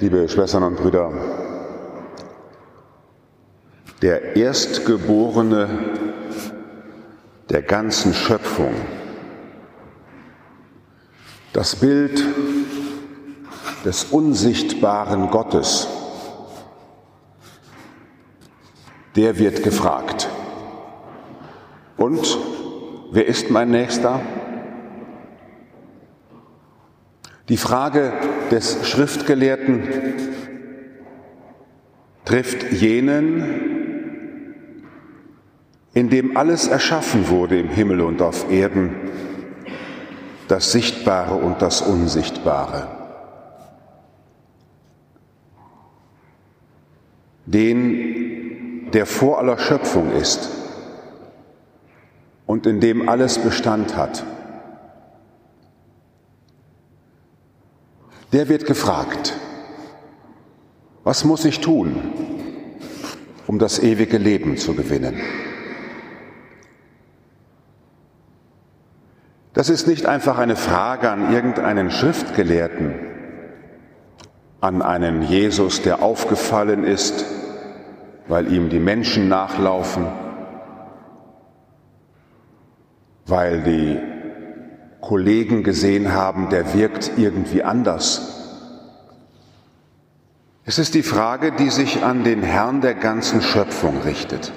Liebe Schwestern und Brüder, der Erstgeborene der ganzen Schöpfung, das Bild des unsichtbaren Gottes, der wird gefragt. Und wer ist mein Nächster? Die Frage des Schriftgelehrten trifft jenen, in dem alles erschaffen wurde im Himmel und auf Erden, das Sichtbare und das Unsichtbare. Den, der vor aller Schöpfung ist und in dem alles Bestand hat. Der wird gefragt, was muss ich tun, um das ewige Leben zu gewinnen? Das ist nicht einfach eine Frage an irgendeinen Schriftgelehrten, an einen Jesus, der aufgefallen ist, weil ihm die Menschen nachlaufen, weil die Kollegen gesehen haben, der wirkt irgendwie anders. Es ist die Frage, die sich an den Herrn der ganzen Schöpfung richtet.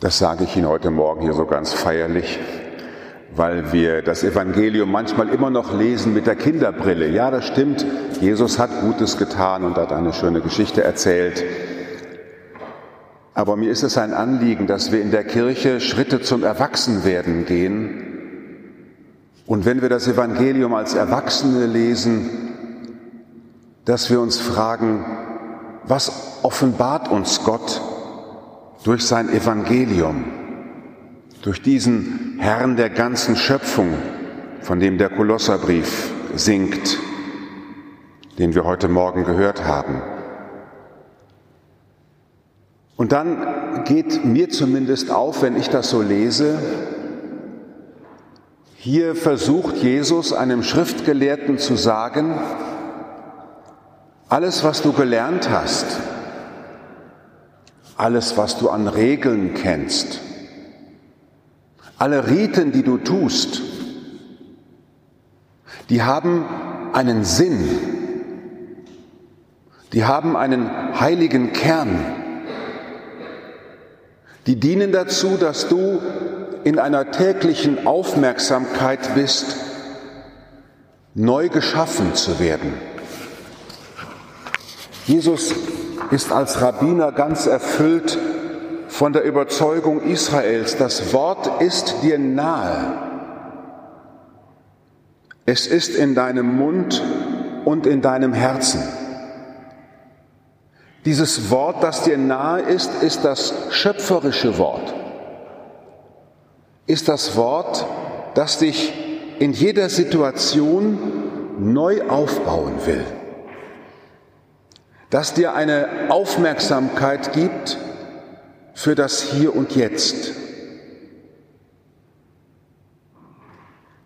Das sage ich Ihnen heute Morgen hier so ganz feierlich, weil wir das Evangelium manchmal immer noch lesen mit der Kinderbrille. Ja, das stimmt, Jesus hat Gutes getan und hat eine schöne Geschichte erzählt. Aber mir ist es ein Anliegen, dass wir in der Kirche Schritte zum Erwachsenwerden gehen. Und wenn wir das Evangelium als Erwachsene lesen, dass wir uns fragen, was offenbart uns Gott durch sein Evangelium, durch diesen Herrn der ganzen Schöpfung, von dem der Kolosserbrief singt, den wir heute Morgen gehört haben. Und dann geht mir zumindest auf, wenn ich das so lese, hier versucht Jesus einem Schriftgelehrten zu sagen, alles, was du gelernt hast, alles, was du an Regeln kennst, alle Riten, die du tust, die haben einen Sinn, die haben einen heiligen Kern. Die dienen dazu, dass du in einer täglichen Aufmerksamkeit bist, neu geschaffen zu werden. Jesus ist als Rabbiner ganz erfüllt von der Überzeugung Israels, das Wort ist dir nahe. Es ist in deinem Mund und in deinem Herzen. Dieses Wort, das dir nahe ist, ist das schöpferische Wort. Ist das Wort, das dich in jeder Situation neu aufbauen will. Das dir eine Aufmerksamkeit gibt für das Hier und Jetzt.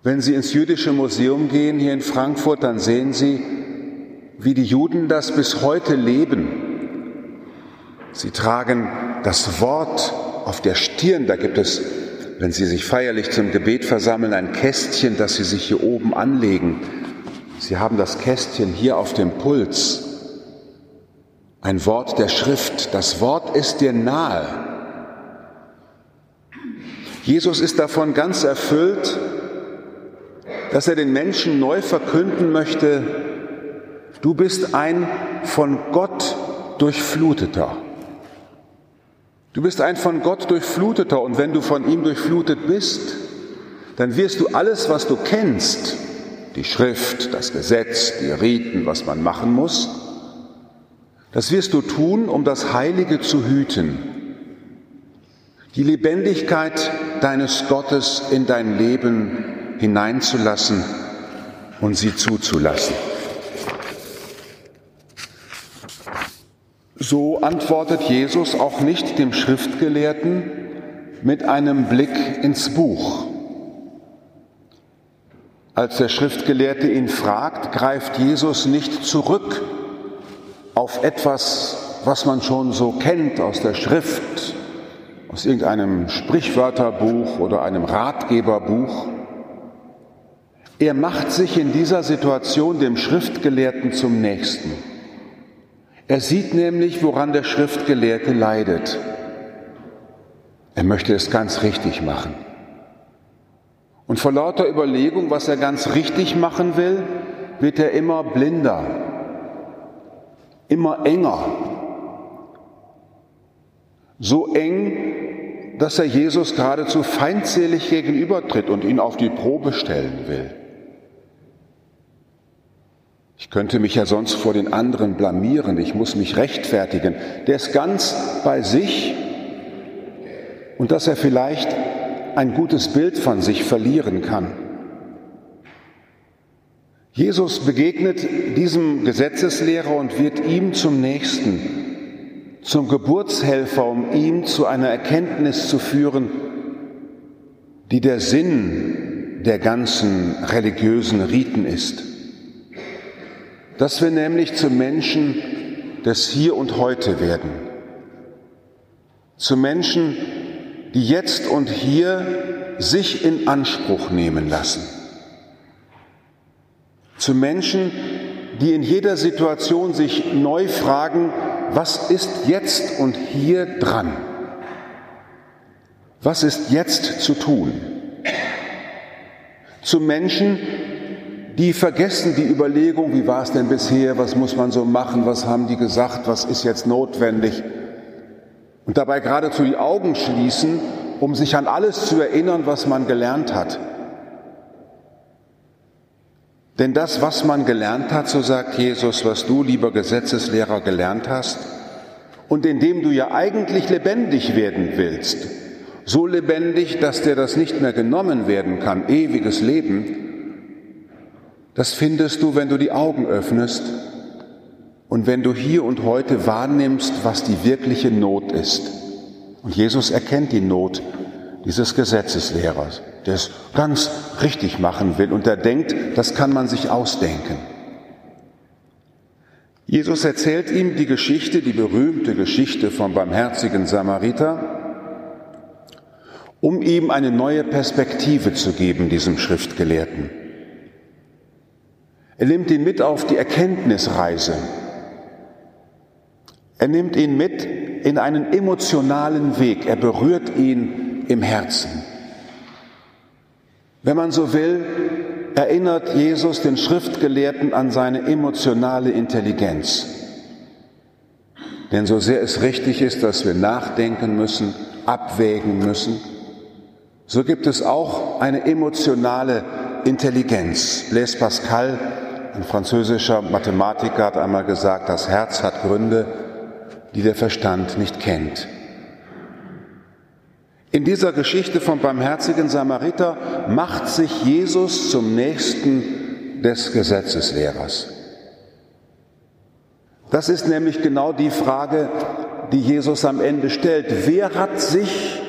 Wenn Sie ins jüdische Museum gehen hier in Frankfurt, dann sehen Sie, wie die Juden das bis heute leben Sie tragen das Wort auf der Stirn. Da gibt es, wenn Sie sich feierlich zum Gebet versammeln, ein Kästchen, das Sie sich hier oben anlegen. Sie haben das Kästchen hier auf dem Puls. Ein Wort der Schrift. Das Wort ist dir nahe. Jesus ist davon ganz erfüllt, dass er den Menschen neu verkünden möchte, du bist ein von Gott durchfluteter. Du bist ein von Gott durchfluteter und wenn du von ihm durchflutet bist, dann wirst du alles, was du kennst, die Schrift, das Gesetz, die Riten, was man machen muss, das wirst du tun, um das Heilige zu hüten, die Lebendigkeit deines Gottes in dein Leben hineinzulassen und sie zuzulassen. So antwortet Jesus auch nicht dem Schriftgelehrten mit einem Blick ins Buch. Als der Schriftgelehrte ihn fragt, greift Jesus nicht zurück auf etwas, was man schon so kennt aus der Schrift, aus irgendeinem Sprichwörterbuch oder einem Ratgeberbuch. Er macht sich in dieser Situation dem Schriftgelehrten zum Nächsten. Er sieht nämlich, woran der Schriftgelehrte leidet. Er möchte es ganz richtig machen. Und vor lauter Überlegung, was er ganz richtig machen will, wird er immer blinder, immer enger. So eng, dass er Jesus geradezu feindselig gegenübertritt und ihn auf die Probe stellen will. Ich könnte mich ja sonst vor den anderen blamieren, ich muss mich rechtfertigen. Der ist ganz bei sich und dass er vielleicht ein gutes Bild von sich verlieren kann. Jesus begegnet diesem Gesetzeslehrer und wird ihm zum Nächsten, zum Geburtshelfer, um ihn zu einer Erkenntnis zu führen, die der Sinn der ganzen religiösen Riten ist. Dass wir nämlich zu Menschen des Hier und Heute werden, zu Menschen, die jetzt und hier sich in Anspruch nehmen lassen. Zu Menschen, die in jeder Situation sich neu fragen, was ist jetzt und hier dran? Was ist jetzt zu tun? Zu Menschen, die vergessen die Überlegung, wie war es denn bisher, was muss man so machen, was haben die gesagt, was ist jetzt notwendig, und dabei geradezu die Augen schließen, um sich an alles zu erinnern, was man gelernt hat. Denn das, was man gelernt hat, so sagt Jesus, was du, lieber Gesetzeslehrer, gelernt hast, und in dem du ja eigentlich lebendig werden willst, so lebendig, dass dir das nicht mehr genommen werden kann, ewiges Leben, das findest du, wenn du die Augen öffnest und wenn du hier und heute wahrnimmst, was die wirkliche Not ist. Und Jesus erkennt die Not dieses Gesetzeslehrers, der es ganz richtig machen will und der denkt, das kann man sich ausdenken. Jesus erzählt ihm die Geschichte, die berühmte Geschichte vom barmherzigen Samariter, um ihm eine neue Perspektive zu geben, diesem Schriftgelehrten. Er nimmt ihn mit auf die Erkenntnisreise, er nimmt ihn mit in einen emotionalen Weg. Er berührt ihn im Herzen. Wenn man so will, erinnert Jesus den Schriftgelehrten an seine emotionale Intelligenz. Denn so sehr es richtig ist, dass wir nachdenken müssen, abwägen müssen, so gibt es auch eine emotionale Intelligenz. Blaise Pascal, ein französischer Mathematiker, hat einmal gesagt, das Herz hat Gründe, die der Verstand nicht kennt. In dieser Geschichte vom barmherzigen Samariter macht sich Jesus zum Nächsten des Gesetzeslehrers. Das ist nämlich genau die Frage, die Jesus am Ende stellt. Wer hat sich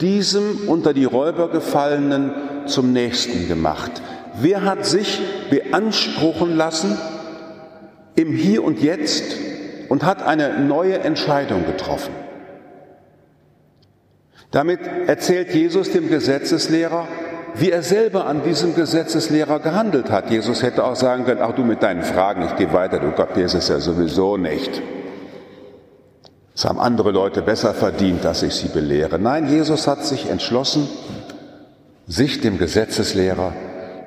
diesem unter die Räuber gefallenen zum Nächsten gemacht? Wer hat sich beanspruchen lassen, im Hier und Jetzt und hat eine neue Entscheidung getroffen. Damit erzählt Jesus dem Gesetzeslehrer, wie er selber an diesem Gesetzeslehrer gehandelt hat. Jesus hätte auch sagen können, ach du mit deinen Fragen, ich gehe weiter, du kapierst es ja sowieso nicht. Es haben andere Leute besser verdient, dass ich sie belehre. Nein, Jesus hat sich entschlossen, sich dem Gesetzeslehrer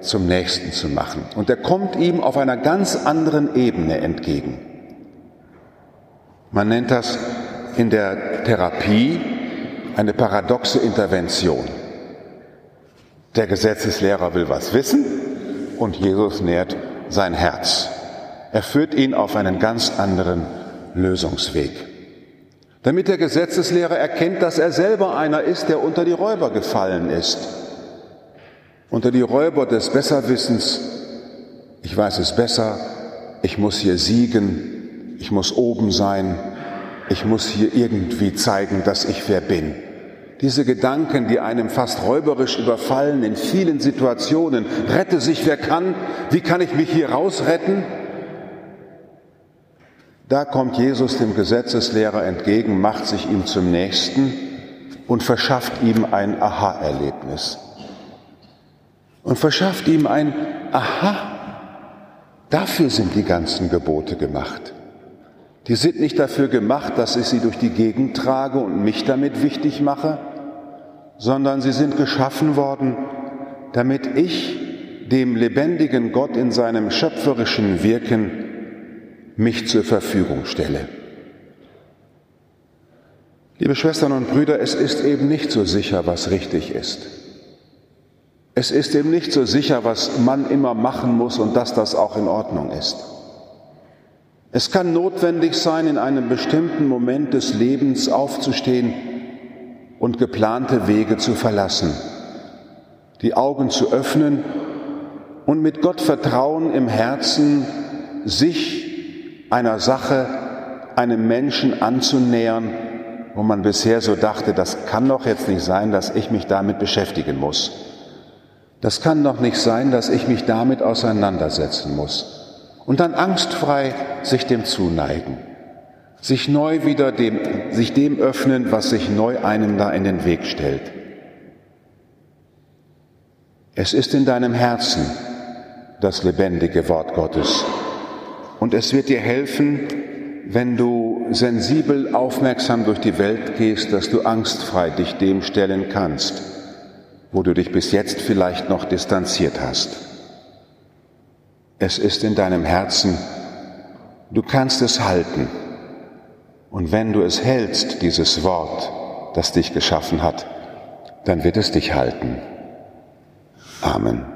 zum Nächsten zu machen. Und er kommt ihm auf einer ganz anderen Ebene entgegen. Man nennt das in der Therapie eine paradoxe Intervention. Der Gesetzeslehrer will was wissen und Jesus nährt sein Herz. Er führt ihn auf einen ganz anderen Lösungsweg. Damit der Gesetzeslehrer erkennt, dass er selber einer ist, der unter die Räuber gefallen ist. Unter die Räuber des Besserwissens. Ich weiß es besser. Ich muss hier siegen ich muss oben sein, ich muss hier irgendwie zeigen, dass ich wer bin. Diese Gedanken, die einem fast räuberisch überfallen in vielen Situationen. Rette sich, wer kann. Wie kann ich mich hier rausretten? Da kommt Jesus dem Gesetzeslehrer entgegen, macht sich ihm zum Nächsten und verschafft ihm ein Aha-Erlebnis. Und verschafft ihm ein Aha. Dafür sind die ganzen Gebote gemacht. Die sind nicht dafür gemacht, dass ich sie durch die Gegend trage und mich damit wichtig mache, sondern sie sind geschaffen worden, damit ich dem lebendigen Gott in seinem schöpferischen Wirken mich zur Verfügung stelle. Liebe Schwestern und Brüder, es ist eben nicht so sicher, was richtig ist. Es ist eben nicht so sicher, was man immer machen muss und dass das auch in Ordnung ist. Es kann notwendig sein, in einem bestimmten Moment des Lebens aufzustehen und geplante Wege zu verlassen, die Augen zu öffnen und mit Gott Vertrauen im Herzen sich einer Sache, einem Menschen anzunähern, wo man bisher so dachte, das kann doch jetzt nicht sein, dass ich mich damit beschäftigen muss. Das kann doch nicht sein, dass ich mich damit auseinandersetzen muss und dann angstfrei sich dem zuneigen, sich neu wieder dem, sich dem öffnen, was sich neu einem da in den Weg stellt. Es ist in deinem Herzen das lebendige Wort Gottes und es wird dir helfen, wenn du sensibel, aufmerksam durch die Welt gehst, dass du angstfrei dich dem stellen kannst, wo du dich bis jetzt vielleicht noch distanziert hast. Es ist in deinem Herzen, du kannst es halten. Und wenn du es hältst, dieses Wort, das dich geschaffen hat, dann wird es dich halten. Amen.